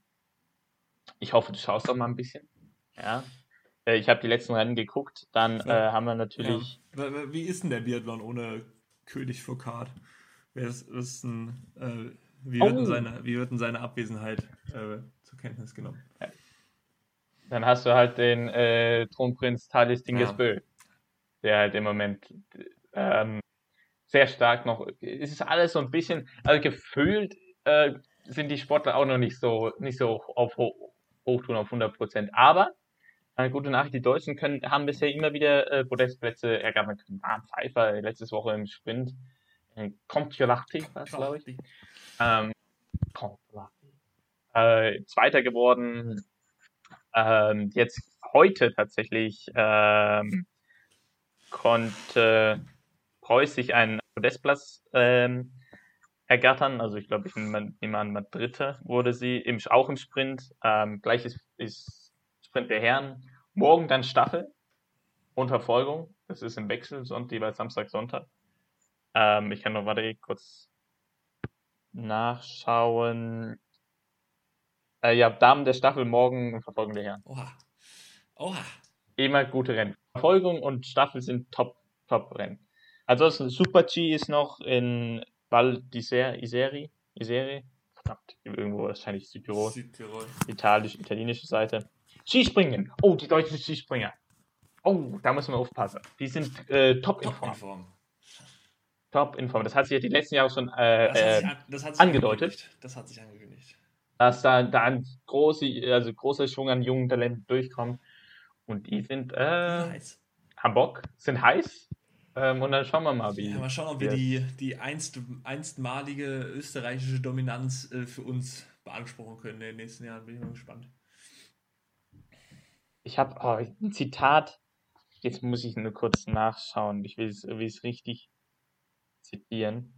ich hoffe, du schaust doch mal ein bisschen. Ja. Äh, ich habe die letzten Rennen geguckt. Dann äh, haben wir natürlich. Wie ist denn der Biathlon ohne König Foucault? Wer ist, ist ein, äh, Wie wird, Oh. denn, seine, wie wird denn seine Abwesenheit äh, zur Kenntnis genommen? Dann hast du halt den äh, Thronprinz Talis Dingesbö, der halt im Moment ähm, sehr stark noch. Es ist alles so ein bisschen, also gefühlt äh, sind die Sportler auch noch nicht so nicht so auf Ho Hochtouren auf 100 Prozent. Aber eine gute Nachricht: Die Deutschen können haben bisher immer wieder äh, Podestplätze ergattern können. Ah, Pfeiffer letztes Woche im Sprint. Äh, Compiolati war es, glaube ich. Ähm. Äh, Zweiter geworden. Ähm, jetzt heute tatsächlich ähm, konnte Preuß sich einen Podestplatz ähm, ergattern. Also ich glaube, ich nehme an, mal Dritte wurde sie, im, auch im Sprint. Ähm, gleich ist, ist Sprint der Herren. Morgen dann Staffel und Verfolgung. Das ist im Wechsel, Sonntag, jeweils Samstag, Sonntag. Ähm, ich kann noch, warte, kurz nachschauen. Äh, ja, Damen der Staffel morgen und Verfolgung der Herren. Oha. Oha. Immer gute Rennen. Verfolgung und Staffel sind top, top Rennen. Ansonsten Super G ist noch in Val d'Iseri, Iseri, verdammt, irgendwo wahrscheinlich Südtirol, Südtirol. italisch, italienische Seite. Skispringen. Oh, die deutschen Skispringer. Oh, da müssen wir aufpassen. Die sind äh, top in Top in Form. Form. Top in Form. Das hat sich ja die letzten Jahre schon Das hat äh, sich, äh, an, das hat sich angedeutet. angekündigt. Das hat sich angekündigt. Dass da, da ein große, also großer Schwung an jungen Talenten durchkommt. Und die sind äh, Nice. haben Bock, sind heiß. Ähm, und dann schauen wir mal, wie. Ja, mal schauen, ob wir die, die einst, einstmalige österreichische Dominanz äh, für uns beanspruchen können in den nächsten Jahren. Bin ich mal gespannt. Ich habe oh, ein Zitat. Jetzt muss ich nur kurz nachschauen. Ich will es will es richtig zitieren.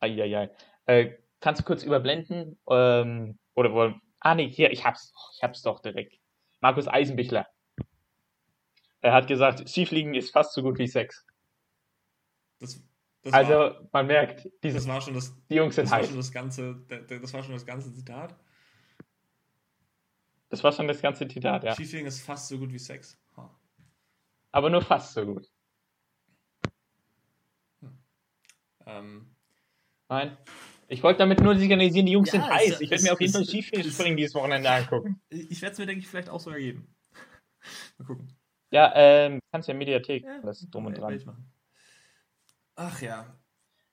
Eieiei. Äh, kannst du kurz überblenden? Ähm, oder wollen. Ah, nee, hier, ich hab's. doch, Ich hab's doch direkt. Markus Eisenbichler. Er hat gesagt, Skifliegen ist fast so gut wie Sex. Das, das, war, Also, man merkt, diese, das war schon das, die Jungs sind das war heiß. schon das ganze, das war schon das ganze Zitat. Das war schon das ganze Zitat, ja. Skifliegen ist fast so gut wie Sex. Ha. Aber nur fast so gut. Ähm, Nein. Ich wollte damit nur signalisieren, die Jungs Ja, sind es- heiß. Ich werde mir auf jeden Fall Skispringen dieses Wochenende angucken. ich werde es mir, denke ich, vielleicht auch so ergeben. Mal gucken. Ja, ähm, kannst ja Mediathek. Ja, Das ist dumm und dran. Ach ja.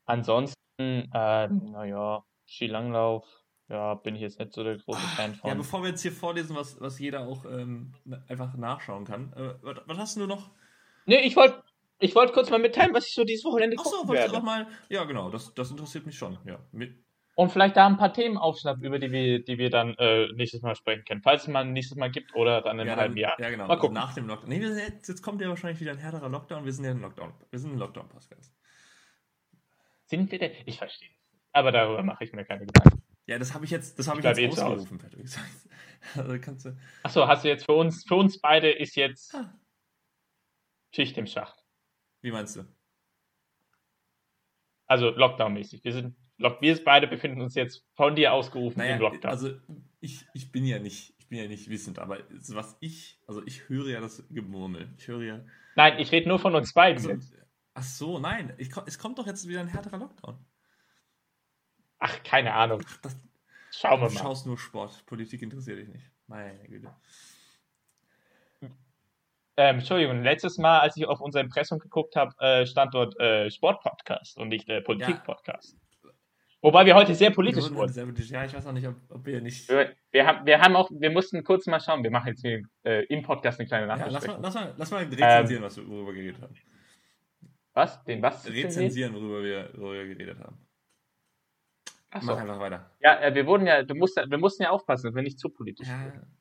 Ansonsten, äh, naja, Skilanglauf, ja, bin ich jetzt nicht so der große Fan Ja, von. bevor wir jetzt hier vorlesen, was, was jeder auch ähm, einfach nachschauen kann. Äh, was, was hast du noch? nee, ich wollte ich wollt kurz mal mitteilen, was ich so dieses Wochenende Achso, gucken wolltest du werde. auch mal. Ja, genau, das, das interessiert mich schon. Ja. Und vielleicht da ein paar Themen aufschnappen, über die wir, die wir dann äh, nächstes Mal sprechen können. Falls es mal ein nächstes Mal gibt oder dann im ja, halben Jahr. ja, genau. Mal gucken. Nach dem Lockdown. Nee, jetzt, jetzt kommt ja wahrscheinlich wieder ein härterer Lockdown. Wir sind ja ein Lockdown. Wir sind ein Lockdown-Podcast. Sind wir denn? Ich verstehe. Aber darüber mache ich mir keine Gedanken. Ja, das habe ich jetzt, das habe ich bleib jetzt eh ausgerufen, Patrick. Also kannst du. Achso, hast du jetzt für uns, für uns beide ist jetzt Ah. Schicht im Schacht. Wie meinst du? Also Lockdown-mäßig. Wir sind, wir beide befinden uns jetzt von dir ausgerufen Naja, im Lockdown. also ich, ich bin ja nicht, ich bin ja nicht wissend, aber was ich, also ich höre ja das Gemurmel. Ich höre ja. Nein, ich rede nur von uns beiden Also, jetzt. ach so, nein, ich, es kommt doch jetzt wieder ein härterer Lockdown. Ach, keine Ahnung. Ach, das, Schauen wir du mal. schaust nur Sport. Politik interessiert dich nicht. Meine Güte. Ähm, Entschuldigung, letztes Mal, als ich auf unser Impressum geguckt habe, äh, stand dort äh, Sportpodcast und nicht äh, Politik-Podcast. Wobei wir heute sehr politisch Wir wurden sehr politisch. Ja, ich weiß auch nicht, ob, ob wir nicht. Wir, wir, haben, wir haben auch, wir mussten kurz mal schauen. Wir machen jetzt hier äh, im Podcast eine kleine Ja, lass, mal, lass, mal, lass mal rezensieren, was wir, worüber wir geredet haben. was? Den was? Rezensieren, worüber wir, worüber wir geredet haben. Ach Mach so. einfach weiter. Ja, äh, wir wurden ja, du musst, wir mussten ja aufpassen, dass wir nicht zu politisch Ja, werden.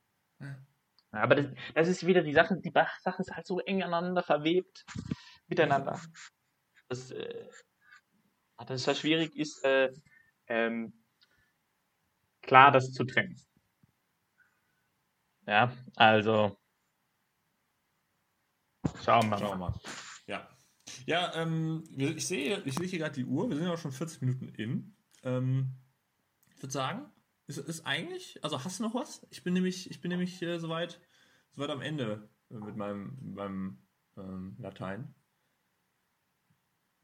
Aber das, das ist wieder die Sache, die Sache ist halt so eng aneinander verwebt miteinander. Das, äh, das ist ja schwierig ist, äh, ähm, klar das zu trennen. Ja, also schauen wir Schauen wir mal. mal. Ja. Ja, ähm, ich sehe, ich sehe hier gerade die Uhr. Wir sind ja auch schon 40 Minuten in. Ähm, ich würde sagen, ist, ist eigentlich, also hast du noch was? Ich bin nämlich, ich bin nämlich äh, soweit, soweit am Ende mit meinem, mit meinem ähm, Latein.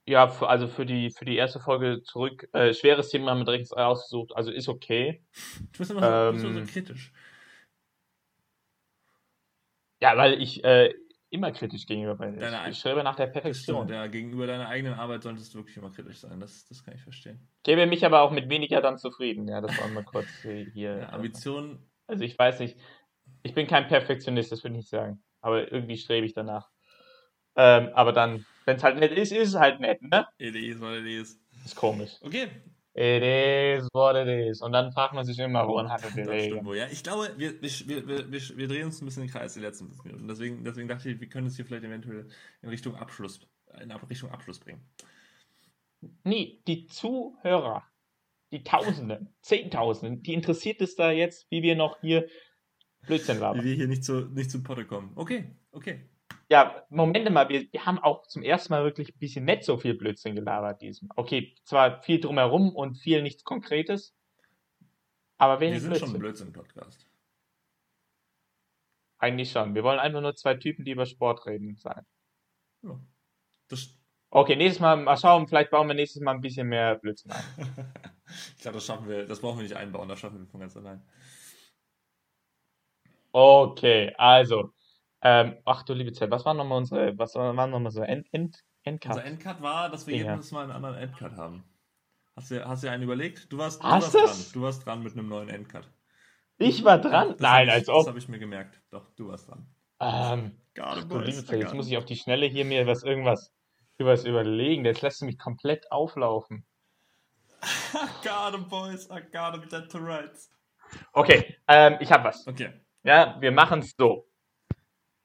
Ja, für, also für die, für die erste Folge zurück. Äh, schweres Thema haben wir direkt ausgesucht, also ist okay. Du bist immer so, Ähm, so kritisch. Ja, weil ich äh, immer kritisch gegenüber bin. Deine Ich, schreibe nach der Perfektion. stimmt, ja, gegenüber deiner eigenen Arbeit solltest du wirklich immer kritisch sein. Das, das kann ich verstehen. Gebe mich aber auch mit weniger dann zufrieden. Ja, das war mal kurz hier. Ja, Ambitionen, Also ich weiß nicht. Ich bin kein Perfektionist, das würde ich nicht sagen. Aber irgendwie strebe ich danach. Ähm, aber dann, wenn es halt nett ist, ist es halt nett, ne? it is what it is. Ist komisch. Okay, It is what it is. Und dann fragt man sich immer, woran hat er die das Regeln? stimmt wohl. Ja, ich glaube, wir, wir, wir, wir, drehen uns ein bisschen im Kreis die letzten fünf Minuten. Deswegen, deswegen dachte ich, wir können es hier vielleicht eventuell in Richtung Abschluss, in Richtung Abschluss bringen. Nee, die Zuhörer, die Tausenden, Zehntausenden, die interessiert es da jetzt, wie wir noch hier Blödsinn Wie labern. wir hier nicht zu, nicht zu Potte kommen. Okay, okay. Ja, Moment mal, wir, wir haben auch zum ersten Mal wirklich ein bisschen nicht so viel Blödsinn gelabert diesem. Okay, zwar viel drumherum und viel nichts Konkretes, aber Wir wenig sind schon Blödsinn. ein Blödsinn-Podcast. Eigentlich schon. Wir wollen einfach nur zwei Typen, die über Sport reden, sein. Ja. Okay, nächstes Mal, mal schauen, vielleicht bauen wir nächstes Mal ein bisschen mehr Blödsinn ein. ich glaube, das schaffen wir, das brauchen wir nicht einbauen, das schaffen wir von ganz allein. Okay, also, ähm, ach du liebe Zeit, was waren nochmal unsere, was waren nochmal so End, End, Endcut? Unser Endcut war, dass wir Ja. jedes Mal einen anderen Endcut haben. Hast du, hast du einen überlegt? Du warst, du Hast warst dran. Du warst dran mit einem neuen Endcut. Ich war dran? Das Nein, als Das ob. habe ich mir gemerkt. Doch, du warst dran. Ähm, ach du liebe Zeit, jetzt muss ich auf die Schnelle hier mir was irgendwas was überlegen. Jetzt lässt du mich komplett auflaufen. Garde Boys, I got him dead to rights. Okay, ähm, ich habe was. Okay, Ja, wir machen es so.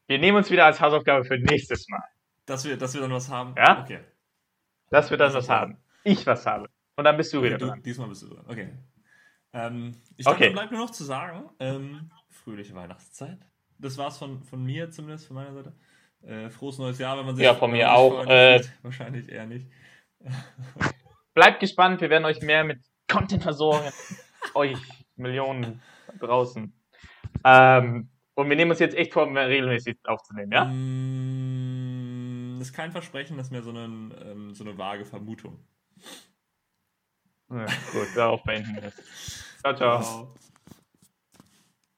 Wir nehmen uns wieder als Hausaufgabe für nächstes Mal, dass wir, dass wir dann was haben. Ja? Okay. dass wir dann was haben. Ich was habe. Und dann bist du wieder okay du, dran. diesmal bist du dran. Okay. Ähm, ich glaube, Okay. bleibt nur noch zu sagen, ähm, fröhliche Weihnachtszeit. Das war's von, von mir zumindest, von meiner Seite. Äh, frohes neues Jahr, wenn man sich Ja, von mir auch, äh, sieht. Wahrscheinlich eher nicht. Bleibt gespannt, wir werden euch mehr mit Content versorgen. euch Millionen draußen. Ähm, und wir nehmen uns jetzt echt vor, mehr regelmäßig aufzunehmen, ja? Mm, ist kein Versprechen, das ist mehr so, einen, ähm, so eine vage Vermutung. ja gut, darauf beenden wir es. Ciao, ciao. Ciao.